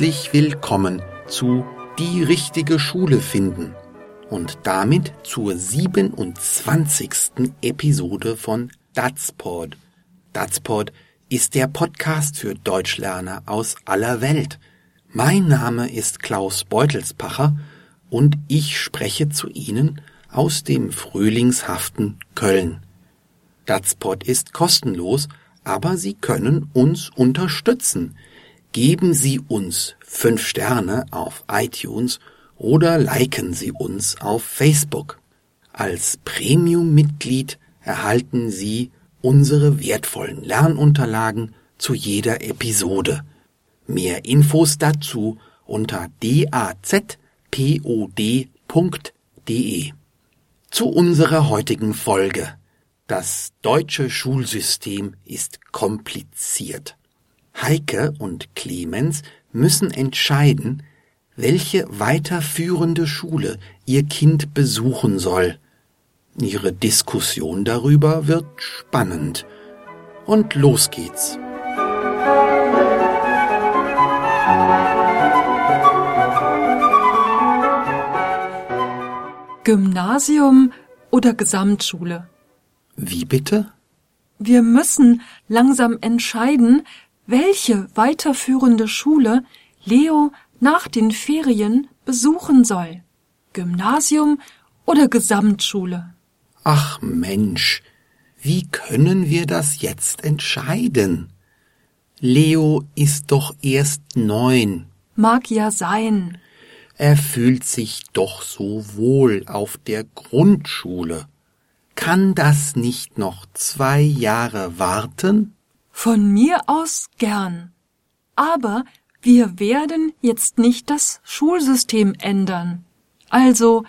Herzlich willkommen zu Die richtige Schule finden und damit zur 27. Episode von Datsport. Datsport ist der Podcast für Deutschlerner aus aller Welt. Mein Name ist Klaus Beutelspacher und ich spreche zu Ihnen aus dem frühlingshaften Köln. Datsport ist kostenlos, aber Sie können uns unterstützen. Geben Sie uns fünf Sterne auf iTunes oder liken Sie uns auf Facebook. Als Premium-Mitglied erhalten Sie unsere wertvollen Lernunterlagen zu jeder Episode. Mehr Infos dazu unter dazpod.de. Zu unserer heutigen Folge. Das deutsche Schulsystem ist kompliziert. Heike und Clemens müssen entscheiden, welche weiterführende Schule ihr Kind besuchen soll. Ihre Diskussion darüber wird spannend. Und los geht's. Gymnasium oder Gesamtschule? Wie bitte? Wir müssen langsam entscheiden, welche weiterführende Schule Leo nach den Ferien besuchen soll. Gymnasium oder Gesamtschule? Ach Mensch, wie können wir das jetzt entscheiden? Leo ist doch erst neun. Mag ja sein. Er fühlt sich doch so wohl auf der Grundschule. Kann das nicht noch zwei Jahre warten? Von mir aus gern. Aber wir werden jetzt nicht das Schulsystem ändern. Also,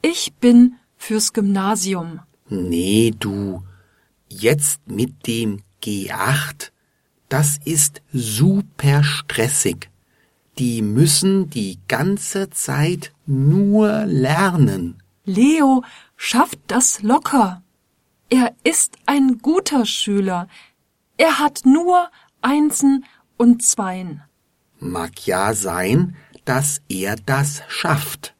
ich bin fürs Gymnasium. Nee, du. Jetzt mit dem G8, das ist super stressig. Die müssen die ganze Zeit nur lernen. Leo schafft das locker. Er ist ein guter Schüler. Er hat nur Einsen und Zweien. Mag ja sein, dass er das schafft,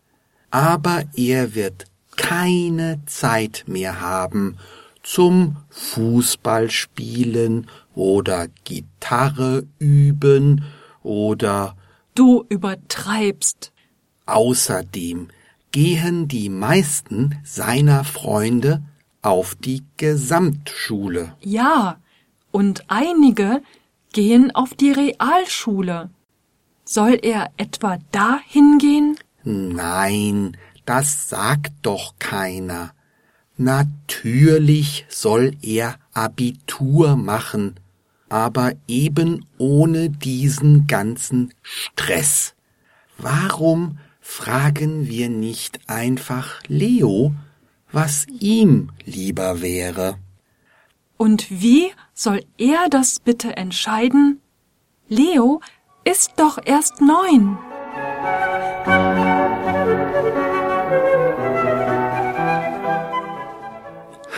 aber er wird keine Zeit mehr haben zum Fußballspielen oder Gitarre üben oder Du übertreibst. Außerdem gehen die meisten seiner Freunde auf die Gesamtschule. Ja, und einige gehen auf die Realschule. Soll er etwa da hingehen? Nein, das sagt doch keiner. Natürlich soll er Abitur machen, aber eben ohne diesen ganzen Stress. Warum fragen wir nicht einfach Leo, was ihm lieber wäre? Und wie soll er das bitte entscheiden? Leo ist doch erst neun.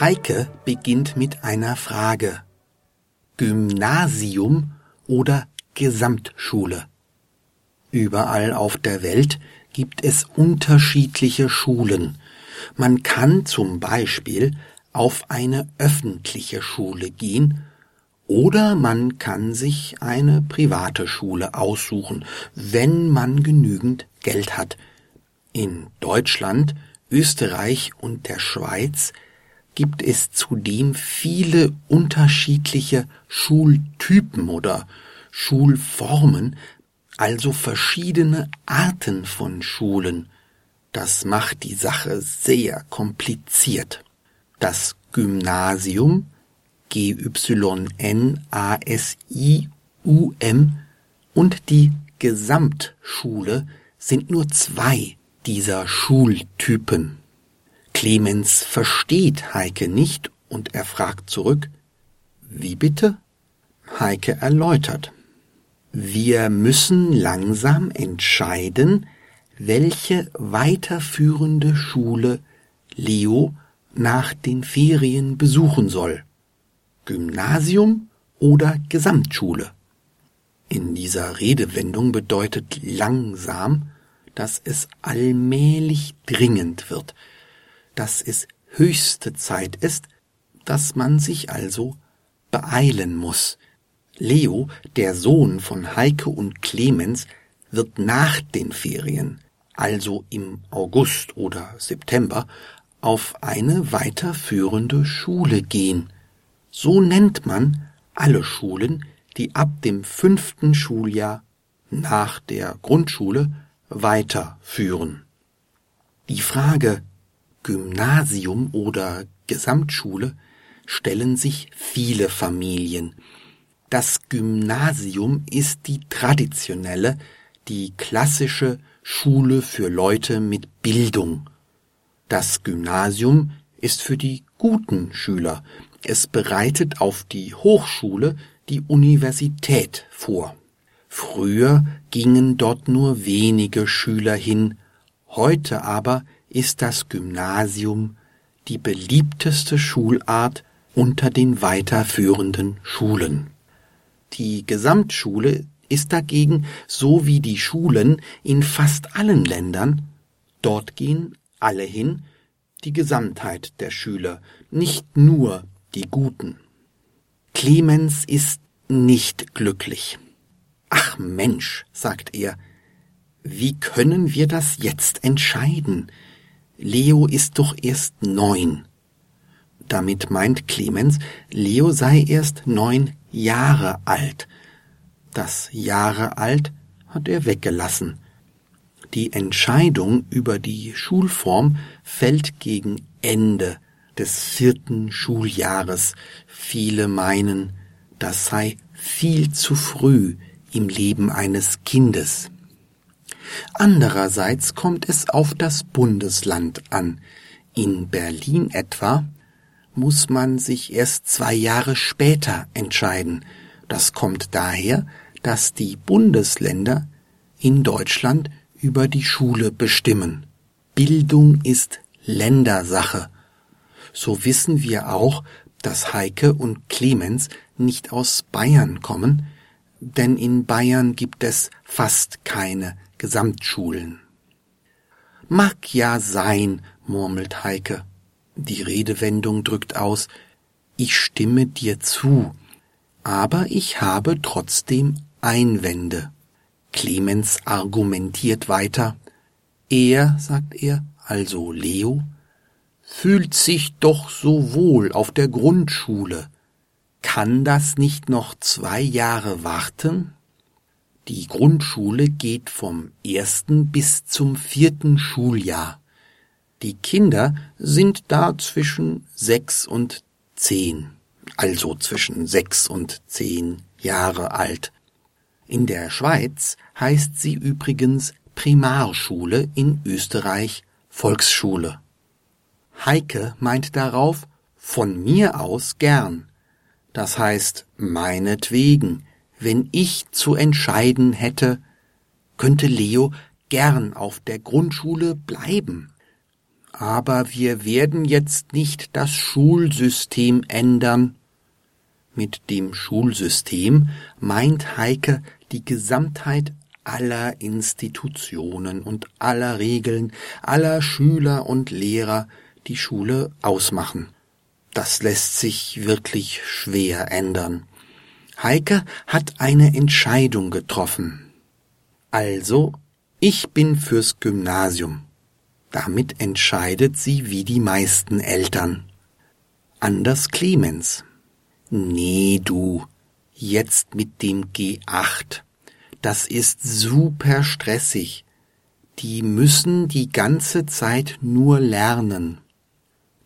Heike beginnt mit einer Frage. Gymnasium oder Gesamtschule? Überall auf der Welt gibt es unterschiedliche Schulen. Man kann zum Beispiel auf eine öffentliche Schule gehen oder man kann sich eine private Schule aussuchen, wenn man genügend Geld hat. In Deutschland, Österreich und der Schweiz gibt es zudem viele unterschiedliche Schultypen oder Schulformen, also verschiedene Arten von Schulen. Das macht die Sache sehr kompliziert. Das Gymnasium G-Y-N-A-S-I-U-M und die Gesamtschule sind nur zwei dieser Schultypen. Clemens versteht Heike nicht und er fragt zurück, wie bitte? Heike erläutert. Wir müssen langsam entscheiden, welche weiterführende Schule Leo nach den Ferien besuchen soll. Gymnasium oder Gesamtschule. In dieser Redewendung bedeutet langsam, dass es allmählich dringend wird, dass es höchste Zeit ist, dass man sich also beeilen muss. Leo, der Sohn von Heike und Clemens, wird nach den Ferien, also im August oder September, auf eine weiterführende Schule gehen. So nennt man alle Schulen, die ab dem fünften Schuljahr nach der Grundschule weiterführen. Die Frage Gymnasium oder Gesamtschule stellen sich viele Familien. Das Gymnasium ist die traditionelle, die klassische Schule für Leute mit Bildung. Das Gymnasium ist für die guten Schüler. Es bereitet auf die Hochschule die Universität vor. Früher gingen dort nur wenige Schüler hin, heute aber ist das Gymnasium die beliebteste Schulart unter den weiterführenden Schulen. Die Gesamtschule ist dagegen so wie die Schulen in fast allen Ländern, dort gehen alle hin, die Gesamtheit der Schüler, nicht nur die Guten. Clemens ist nicht glücklich. Ach Mensch, sagt er, wie können wir das jetzt entscheiden? Leo ist doch erst neun. Damit meint Clemens, Leo sei erst neun Jahre alt. Das Jahre alt hat er weggelassen. Die Entscheidung über die Schulform fällt gegen Ende des vierten Schuljahres. Viele meinen, das sei viel zu früh im Leben eines Kindes. Andererseits kommt es auf das Bundesland an. In Berlin etwa muss man sich erst zwei Jahre später entscheiden. Das kommt daher, dass die Bundesländer in Deutschland über die Schule bestimmen. Bildung ist Ländersache. So wissen wir auch, dass Heike und Clemens nicht aus Bayern kommen, denn in Bayern gibt es fast keine Gesamtschulen. Mag ja sein, murmelt Heike. Die Redewendung drückt aus, ich stimme dir zu, aber ich habe trotzdem Einwände. Clemens argumentiert weiter. Er, sagt er, also Leo, fühlt sich doch so wohl auf der Grundschule. Kann das nicht noch zwei Jahre warten? Die Grundschule geht vom ersten bis zum vierten Schuljahr. Die Kinder sind da zwischen sechs und zehn, also zwischen sechs und zehn Jahre alt. In der Schweiz heißt sie übrigens Primarschule, in Österreich Volksschule. Heike meint darauf, von mir aus gern. Das heißt, meinetwegen, wenn ich zu entscheiden hätte, könnte Leo gern auf der Grundschule bleiben. Aber wir werden jetzt nicht das Schulsystem ändern. Mit dem Schulsystem meint Heike die Gesamtheit aller Institutionen und aller Regeln, aller Schüler und Lehrer, die Schule ausmachen. Das lässt sich wirklich schwer ändern. Heike hat eine Entscheidung getroffen. Also, ich bin fürs Gymnasium. Damit entscheidet sie wie die meisten Eltern. Anders Clemens. Nee, du, jetzt mit dem G8. Das ist super stressig. Die müssen die ganze Zeit nur lernen.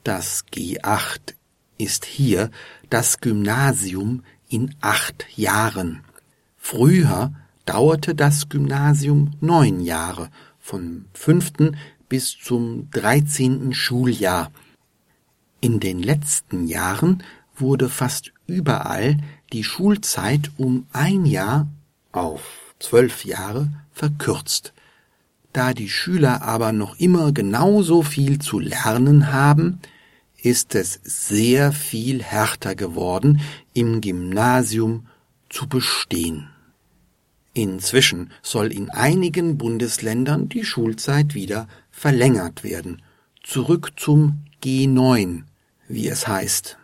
Das G8 ist hier das Gymnasium in acht Jahren. Früher dauerte das Gymnasium neun Jahre, vom fünften bis zum dreizehnten Schuljahr. In den letzten Jahren wurde fast überall die Schulzeit um ein Jahr auf zwölf Jahre verkürzt. Da die Schüler aber noch immer genauso viel zu lernen haben, ist es sehr viel härter geworden, im Gymnasium zu bestehen. Inzwischen soll in einigen Bundesländern die Schulzeit wieder verlängert werden. Zurück zum G9, wie es heißt.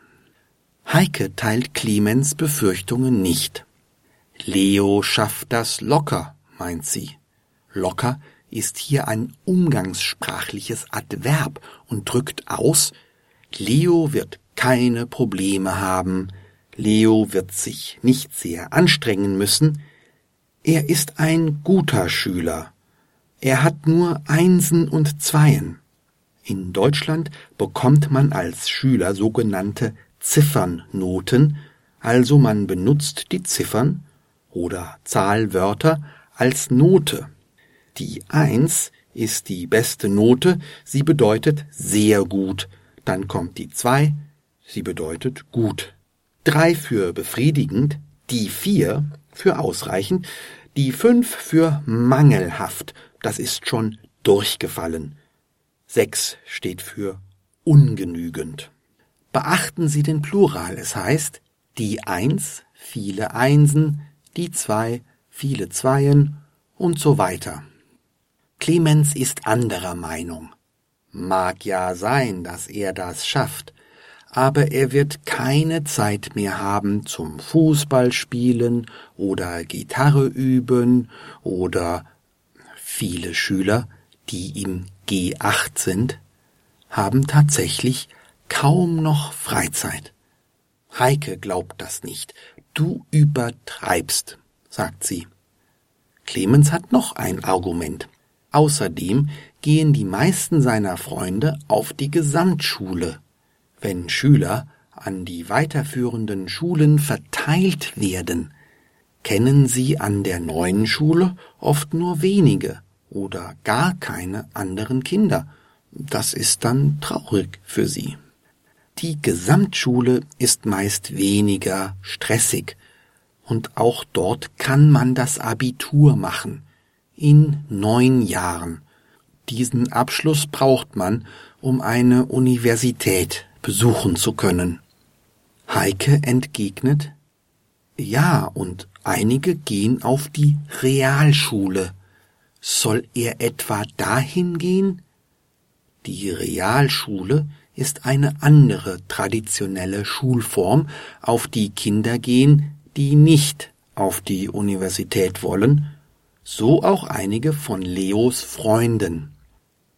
Heike teilt Clemens Befürchtungen nicht. Leo schafft das locker, meint sie. Locker ist hier ein umgangssprachliches Adverb und drückt aus, Leo wird keine Probleme haben, Leo wird sich nicht sehr anstrengen müssen, er ist ein guter Schüler, er hat nur Einsen und Zweien. In Deutschland bekommt man als Schüler sogenannte Ziffernnoten, also man benutzt die Ziffern oder Zahlwörter als Note. Die Eins ist die beste Note, sie bedeutet sehr gut. Dann kommt die Zwei, sie bedeutet gut. Drei für befriedigend, die Vier für ausreichend, die Fünf für mangelhaft, das ist schon durchgefallen. Sechs steht für ungenügend. Beachten Sie den Plural, es heißt die Eins, viele Einsen, die Zwei, viele Zweien und so weiter. Clemens ist anderer Meinung. Mag ja sein, dass er das schafft, aber er wird keine Zeit mehr haben zum Fußballspielen oder Gitarre üben oder viele Schüler, die im G8 sind, haben tatsächlich kaum noch Freizeit. Heike glaubt das nicht. Du übertreibst, sagt sie. Clemens hat noch ein Argument. Außerdem gehen die meisten seiner Freunde auf die Gesamtschule. Wenn Schüler an die weiterführenden Schulen verteilt werden, kennen sie an der neuen Schule oft nur wenige oder gar keine anderen Kinder. Das ist dann traurig für sie. Die Gesamtschule ist meist weniger stressig, und auch dort kann man das Abitur machen in neun Jahren. Diesen Abschluss braucht man, um eine Universität besuchen zu können. Heike entgegnet, ja, und einige gehen auf die Realschule. Soll er etwa dahin gehen? Die Realschule ist eine andere traditionelle Schulform, auf die Kinder gehen, die nicht auf die Universität wollen, so auch einige von Leos Freunden.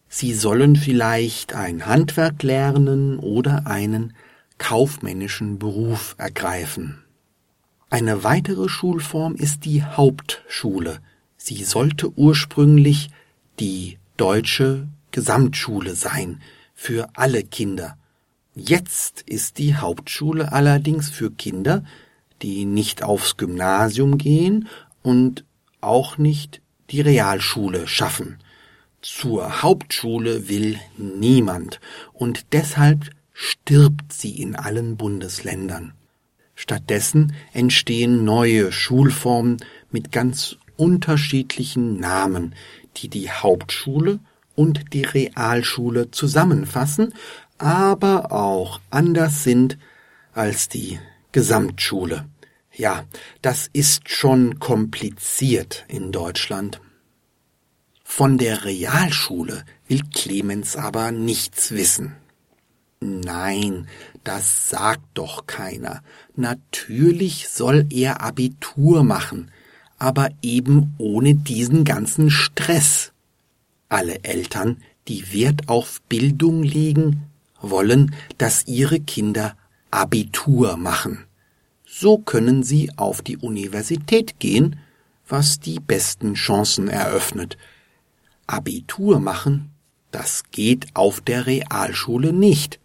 Sie sollen vielleicht ein Handwerk lernen oder einen kaufmännischen Beruf ergreifen. Eine weitere Schulform ist die Hauptschule. Sie sollte ursprünglich die deutsche Gesamtschule sein, für alle Kinder. Jetzt ist die Hauptschule allerdings für Kinder, die nicht aufs Gymnasium gehen und auch nicht die Realschule schaffen. Zur Hauptschule will niemand und deshalb stirbt sie in allen Bundesländern. Stattdessen entstehen neue Schulformen mit ganz unterschiedlichen Namen, die die Hauptschule und die Realschule zusammenfassen, aber auch anders sind als die Gesamtschule. Ja, das ist schon kompliziert in Deutschland. Von der Realschule will Clemens aber nichts wissen. Nein, das sagt doch keiner. Natürlich soll er Abitur machen, aber eben ohne diesen ganzen Stress. Alle Eltern, die Wert auf Bildung legen, wollen, dass ihre Kinder Abitur machen. So können sie auf die Universität gehen, was die besten Chancen eröffnet. Abitur machen, das geht auf der Realschule nicht.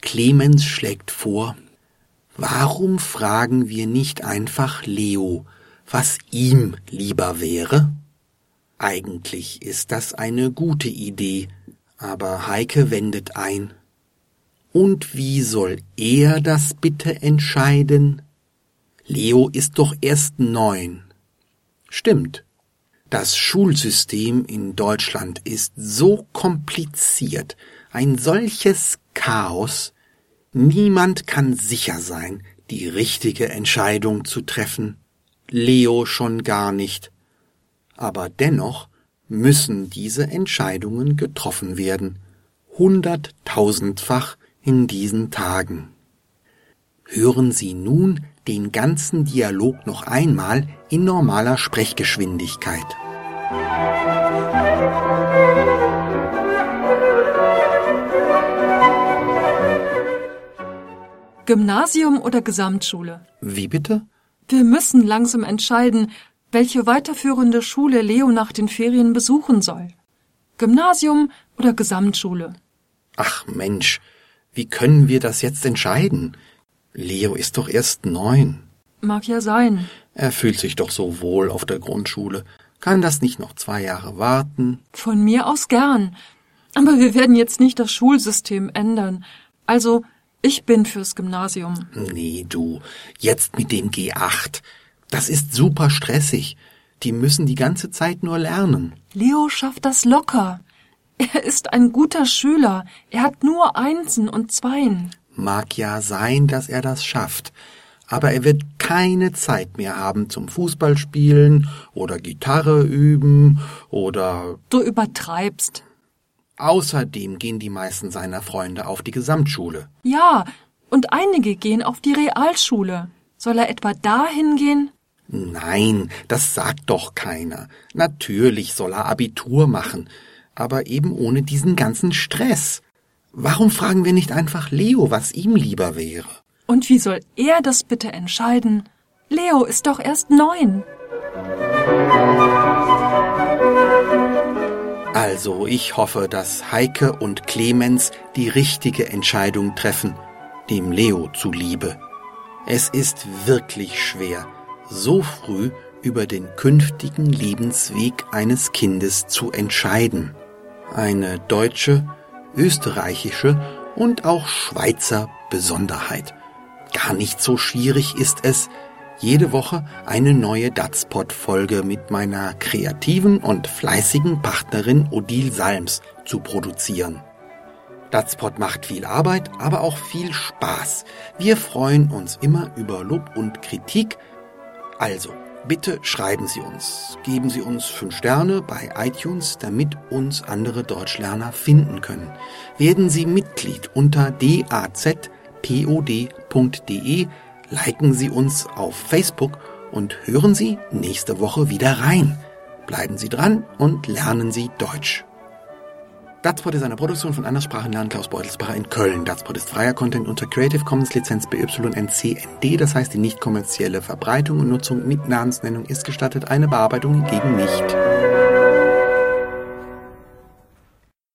Clemens schlägt vor, warum fragen wir nicht einfach Leo, was ihm lieber wäre? Eigentlich ist das eine gute Idee, aber Heike wendet ein. Und wie soll er das bitte entscheiden? Leo ist doch erst neun. Stimmt. Das Schulsystem in Deutschland ist so kompliziert, ein solches Chaos, niemand kann sicher sein, die richtige Entscheidung zu treffen. Leo schon gar nicht. Aber dennoch müssen diese Entscheidungen getroffen werden, hunderttausendfach in diesen Tagen. Hören Sie nun den ganzen Dialog noch einmal in normaler Sprechgeschwindigkeit. Gymnasium oder Gesamtschule? Wie bitte? Wir müssen langsam entscheiden, welche weiterführende Schule Leo nach den Ferien besuchen soll. Gymnasium oder Gesamtschule? Ach Mensch, wie können wir das jetzt entscheiden? Leo ist doch erst neun. Mag ja sein. Er fühlt sich doch so wohl auf der Grundschule. Kann das nicht noch zwei Jahre warten? Von mir aus gern. Aber wir werden jetzt nicht das Schulsystem ändern. Also, ich bin fürs Gymnasium. Nee, du, jetzt mit dem G8. Das ist super stressig. Die müssen die ganze Zeit nur lernen. Leo schafft das locker. Er ist ein guter Schüler. Er hat nur Einsen und Zweien. Mag ja sein, dass er das schafft. Aber er wird keine Zeit mehr haben zum Fußballspielen oder Gitarre üben oder. Du übertreibst. Außerdem gehen die meisten seiner Freunde auf die Gesamtschule. Ja, und einige gehen auf die Realschule. Soll er etwa dahin gehen? Nein, das sagt doch keiner. Natürlich soll er Abitur machen, aber eben ohne diesen ganzen Stress. Warum fragen wir nicht einfach Leo, was ihm lieber wäre? Und wie soll er das bitte entscheiden? Leo ist doch erst neun. Also, ich hoffe, dass Heike und Clemens die richtige Entscheidung treffen, dem Leo zuliebe. Es ist wirklich schwer, so früh über den künftigen Lebensweg eines Kindes zu entscheiden. Eine deutsche, österreichische und auch Schweizer Besonderheit. Gar nicht so schwierig ist es, jede Woche eine neue Datspot-Folge mit meiner kreativen und fleißigen Partnerin Odile Salms zu produzieren. Datspot macht viel Arbeit, aber auch viel Spaß. Wir freuen uns immer über Lob und Kritik. Also, bitte schreiben Sie uns. Geben Sie uns 5 Sterne bei iTunes, damit uns andere Deutschlerner finden können. Werden Sie Mitglied unter dazpod.de liken Sie uns auf Facebook und hören Sie nächste Woche wieder rein. Bleiben Sie dran und lernen Sie Deutsch. Datspot ist eine Produktion von Anderssprachenlernen Klaus Beutelsbacher in Köln. Datspot ist freier Content unter Creative Commons Lizenz BY-NC-ND, das heißt die nicht kommerzielle Verbreitung und Nutzung mit Namensnennung ist gestattet, eine Bearbeitung hingegen nicht.